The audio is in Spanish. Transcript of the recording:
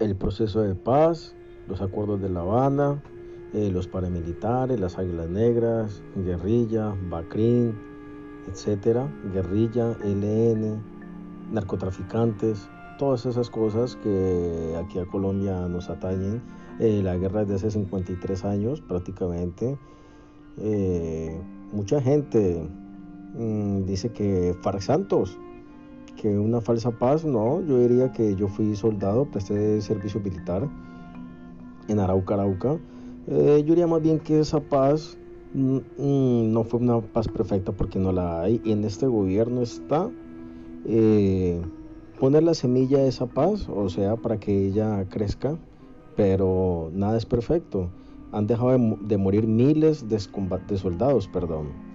el proceso de paz, los acuerdos de La Habana, eh, los paramilitares, las Águilas Negras, guerrilla, Bacrín, etcétera, guerrilla, LN, narcotraficantes, todas esas cosas que aquí a Colombia nos atañen. Eh, la guerra es de hace 53 años prácticamente. Eh, mucha gente mm, dice que Farc Santos, que una falsa paz, no, yo diría que yo fui soldado, presté servicio militar en Arauca, Arauca. Eh, yo diría más bien que esa paz mm, mm, no fue una paz perfecta porque no la hay y en este gobierno está eh, poner la semilla de esa paz, o sea, para que ella crezca, pero nada es perfecto. Han dejado de, morir miles de, de soldados, perdón